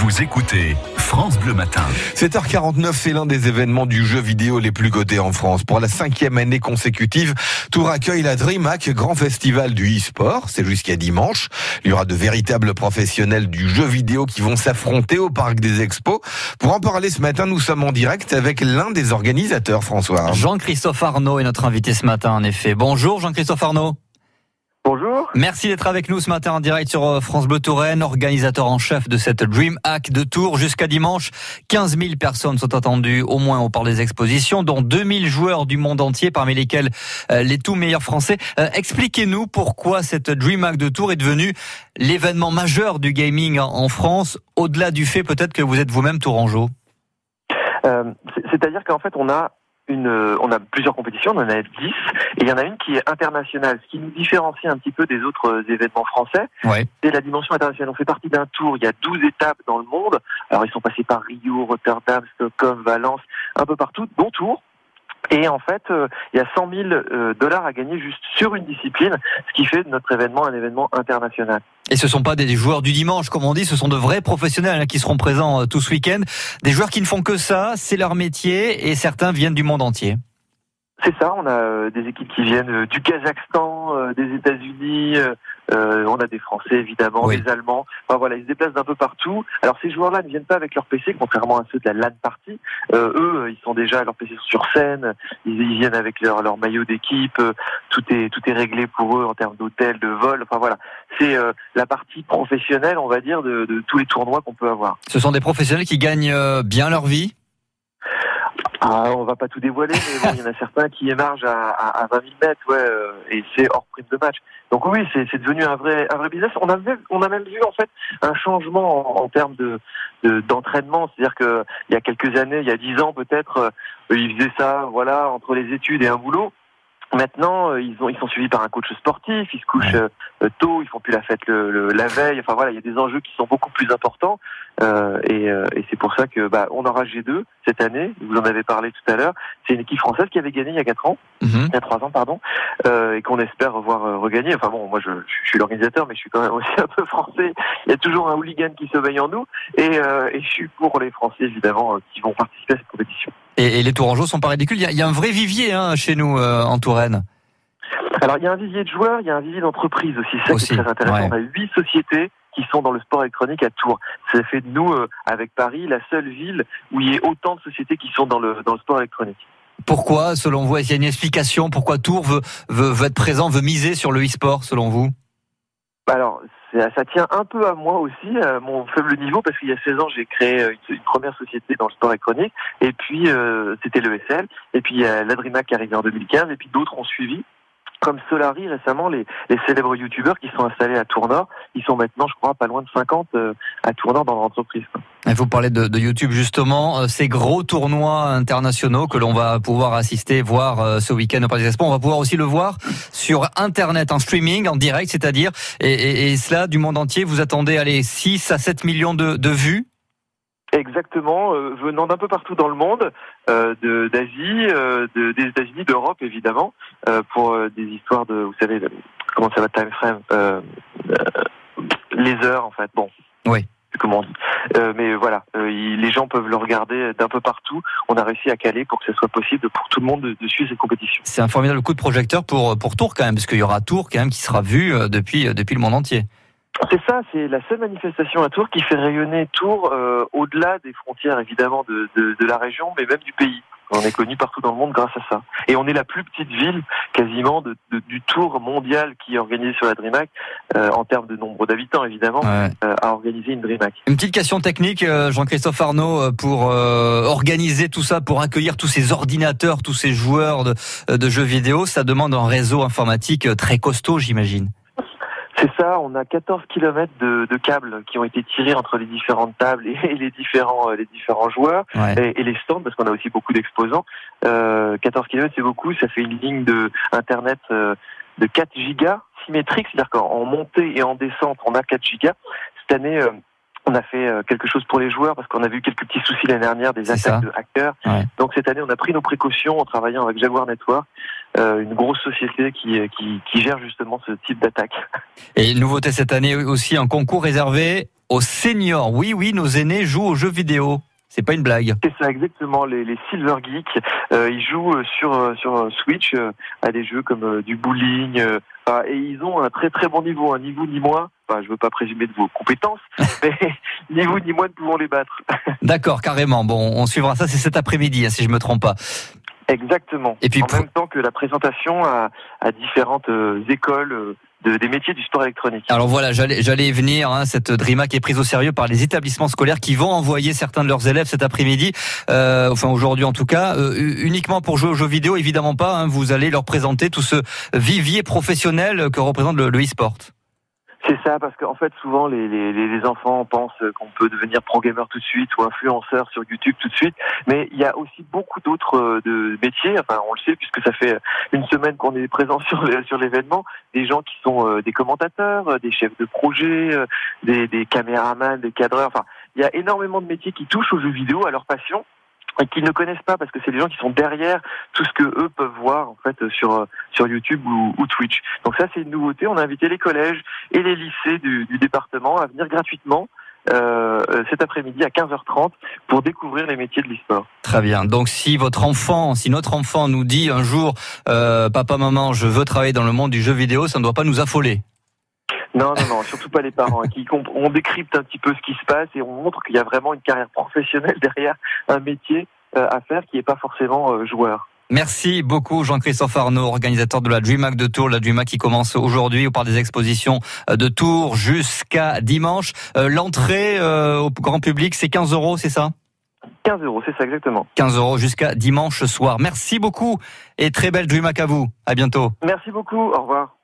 Vous écoutez France Bleu Matin. 7h49, c'est l'un des événements du jeu vidéo les plus cotés en France. Pour la cinquième année consécutive, Tours accueille la DreamHack, grand festival du e-sport. C'est jusqu'à dimanche. Il y aura de véritables professionnels du jeu vidéo qui vont s'affronter au parc des expos. Pour en parler ce matin, nous sommes en direct avec l'un des organisateurs, François. Jean-Christophe Arnaud est notre invité ce matin, en effet. Bonjour Jean-Christophe Arnaud. Bonjour. Merci d'être avec nous ce matin en direct sur euh, France Bleu Touraine, organisateur en chef de cette Dream Hack de Tours. Jusqu'à dimanche, 15 000 personnes sont attendues au moins au parc des expositions, dont 2000 joueurs du monde entier, parmi lesquels euh, les tout meilleurs français. Euh, expliquez-nous pourquoi cette Dream Hack de Tours est devenue l'événement majeur du gaming en France, au-delà du fait peut-être que vous êtes vous-même tourangeau? Euh, C'est-à-dire qu'en fait, on a une, euh, on a plusieurs compétitions, on en a 10, et il y en a une qui est internationale, ce qui nous différencie un petit peu des autres euh, événements français. Ouais. C'est la dimension internationale. On fait partie d'un tour, il y a 12 étapes dans le monde. Alors ils sont passés par Rio, Rotterdam, Stockholm, Valence, un peu partout, dont Tours. Et en fait, euh, il y a 100 000 euh, dollars à gagner juste sur une discipline, ce qui fait de notre événement un événement international. Et ce sont pas des joueurs du dimanche, comme on dit, ce sont de vrais professionnels hein, qui seront présents euh, tout ce week-end. Des joueurs qui ne font que ça, c'est leur métier, et certains viennent du monde entier. C'est ça, on a euh, des équipes qui viennent euh, du Kazakhstan, euh, des États-Unis, euh, on a des Français évidemment, Oui. des Allemands. Enfin voilà, ils se déplacent d'un peu partout. Alors ces joueurs-là ne viennent pas avec leur PC, contrairement à ceux de la LAN party. Euh, eux, ils sont déjà leur PC sur scène, ils, ils viennent avec leur, leur maillot d'équipe. Tout est tout est réglé pour eux en termes d'hôtel, de vol. Enfin voilà, c'est euh, la partie professionnelle, on va dire, de, de tous les tournois qu'on peut avoir. Ce sont des professionnels qui gagnent euh, bien leur vie. Ah, on va pas tout dévoiler, mais bon, il y en a certains qui émargent à, à, à 20 000 mètres, ouais, euh, et c'est hors prime de match. Donc oui, c'est c'est devenu un vrai, un vrai business. On a, même, on a même vu en fait un changement en, en termes de de- d'entraînement, c'est-à-dire que il y a quelques années, il y a 10 ans peut-être, euh, ils faisaient ça, voilà, entre les études et un boulot. Maintenant, euh, ils, ont, ils sont suivis par un coach sportif, ils se couchent euh, tôt, ils font plus la fête le, le- la veille. Enfin voilà, il y a des enjeux qui sont beaucoup plus importants. Euh, et euh, et c'est pour ça que bah, on aura G2 cette année. Vous en avez parlé tout à l'heure. C'est une équipe française qui avait gagné il y a quatre ans, Mhm. il y a trois ans pardon, euh, et qu'on espère revoir euh, regagner. Enfin bon, moi je, je suis l'organisateur, mais je suis quand même aussi un peu français. Il y a toujours un hooligan qui sommeille en nous, et, euh, et je suis pour les Français évidemment qui vont participer à cette compétition. Et, et les Tourangeaux sont pas ridicules. Il y a, il y a un vrai vivier hein, chez nous euh, en Touraine. Alors il y a un vivier de joueurs, il y a un vivier d'entreprises aussi. Ça Aussi, qui est très intéressant. ouais. On a huit sociétés qui sont dans le sport électronique à Tours. Ça fait de nous, euh, avec Paris, la seule ville où il y a autant de sociétés qui sont dans le dans le sport électronique. Pourquoi, selon vous, est-ce qu'il y a une explication Pourquoi Tours veut, veut, veut être présent, veut miser sur le e-sport, selon vous? Bah Alors, ça tient un peu à moi aussi, à mon faible niveau, parce qu'il y a 16 ans, j'ai créé euh, une, une première société dans le sport électronique, et puis euh, c'était l'ESL, et puis il y a l'Adrimac qui est arrivé en 2015, et puis d'autres ont suivi. Comme Solari récemment, les, les célèbres youtubeurs qui sont installés à Tournord, ils sont maintenant, je crois, pas loin de 50 euh, à Tournord dans l'entreprise. quoi. Il faut parler de, de YouTube justement, euh, ces gros tournois internationaux que l'on va pouvoir assister, voir euh, ce week-end au Parc des Expos. On va pouvoir aussi le voir sur Internet, en streaming, en direct, c'est-à-dire, et, et- et cela du monde entier. Vous attendez, allez, 6 à 7 millions de, de vues Exactement, euh, venant d'un peu partout dans le monde, euh, de- d'Asie, euh, de, des États-Unis, d'Europe évidemment, pour des histoires de, vous savez, comment ça va time frame, les heures en fait. Bon. Oui. Comment on dit. Mais voilà, il- les gens peuvent le regarder d'un peu partout. On a réussi à caler pour que ce soit possible pour tout le monde de, de suivre cette compétition. C'est un formidable coup de projecteur pour, pour Tours quand même, parce qu'il y aura Tours quand même qui sera vu depuis, depuis le monde entier. C'est ça, c'est la seule manifestation à Tours qui fait rayonner Tours euh, au-delà des frontières évidemment de, de, de la région, mais même du pays. On est connu partout dans le monde grâce à ça. Et on est la plus petite ville quasiment de, de- du tour mondial qui est organisé sur la DreamHack, euh, en termes de nombre d'habitants évidemment, Ouais. euh, à organiser une DreamHack. Une petite question technique, euh, Jean-Christophe Arnaud, pour euh, organiser tout ça, pour accueillir tous ces ordinateurs, tous ces joueurs de, de jeux vidéo, ça demande un réseau informatique très costaud, j'imagine. C'est ça, on a 14 kilomètres de, de câbles qui ont été tirés entre les différentes tables et, les différents euh, les différents joueurs. Ouais. et, et les stands parce qu'on a aussi beaucoup d'exposants. Euh, 14 km c'est beaucoup, ça fait une ligne de internet euh, de 4 gigas symétrique, c'est-à-dire qu'en montée et en descente on a 4 gigas. Cette année euh, on a fait quelque chose pour les joueurs parce qu'on a vu quelques petits soucis l'année dernière des attaques ça. de hackers. Ouais. Donc cette année on a pris nos précautions en travaillant avec Jaguar Network, une grosse société qui, qui, qui gère justement ce type d'attaque. Et une nouveauté cette année aussi, un concours réservé aux seniors. Oui, oui, nos aînés jouent aux jeux vidéo. C'est pas une blague. C'est ça exactement. Les, les Silver Geeks, euh, ils jouent euh, sur euh, sur Switch à des jeux comme du bowling et ils ont un très très bon niveau, un niveau ni moi. Enfin, je veux pas présumer de vos compétences, mais ni vous ni moi ne pouvons les battre. D'accord, carrément. Bon, on suivra ça. C'est cet après-midi, hein, si je me trompe pas. Exactement. Et puis en même temps que la présentation à, à différentes écoles de, des métiers du sport électronique. Alors voilà, j'allais j'allais venir. Hein, cette DRIMAC est prise au sérieux par les établissements scolaires qui vont envoyer certains de leurs élèves cet après-midi, euh, enfin aujourd'hui en tout cas, euh, uniquement pour jouer aux jeux vidéo, évidemment pas. Hein, vous allez leur présenter tout ce vivier professionnel que représente le e-sport. C'est ça, parce qu'en fait, souvent, les, les, enfants pensent qu'on peut devenir pro-gamer tout de suite ou influenceur sur YouTube tout de suite, mais il y a aussi beaucoup d'autres euh, métiers, enfin, on le sait, puisque ça fait une semaine qu'on est présent sur, l'événement, des gens qui sont euh, des commentateurs, euh, des chefs de projet, des, des caméramans, des cadreurs, enfin, il y a énormément de métiers qui touchent aux jeux vidéo, à leur passion, qu'ils ne connaissent pas parce que c'est des gens qui sont derrière tout ce que eux peuvent voir en fait sur sur YouTube ou, ou Twitch. Donc ça c'est une nouveauté. On a invité les collèges et les lycées du, du département à venir gratuitement euh, cet après-midi à 15h30 pour découvrir les métiers de l'e-sport. Très bien. Donc si votre enfant, si notre enfant nous dit un jour, euh, papa, maman, je veux travailler dans le monde du jeu vidéo, ça ne doit pas nous affoler. Non, non, non, surtout pas les parents. Qui on décrypte un petit peu ce qui se passe et on montre qu'il y a vraiment une carrière professionnelle derrière un métier euh, à faire qui n'est pas forcément euh, joueur. Merci beaucoup Jean-Christophe Arnaud, organisateur de la DreamHack de Tours, la DreamHack qui commence aujourd'hui au parc des expositions euh, de Tours jusqu'à dimanche. L'entrée au grand public, c'est 15 euros, c'est ça? 15 euros, c'est ça exactement. 15 euros jusqu'à dimanche soir. Merci beaucoup et très belle DreamHack à vous. À bientôt. Merci beaucoup, au revoir.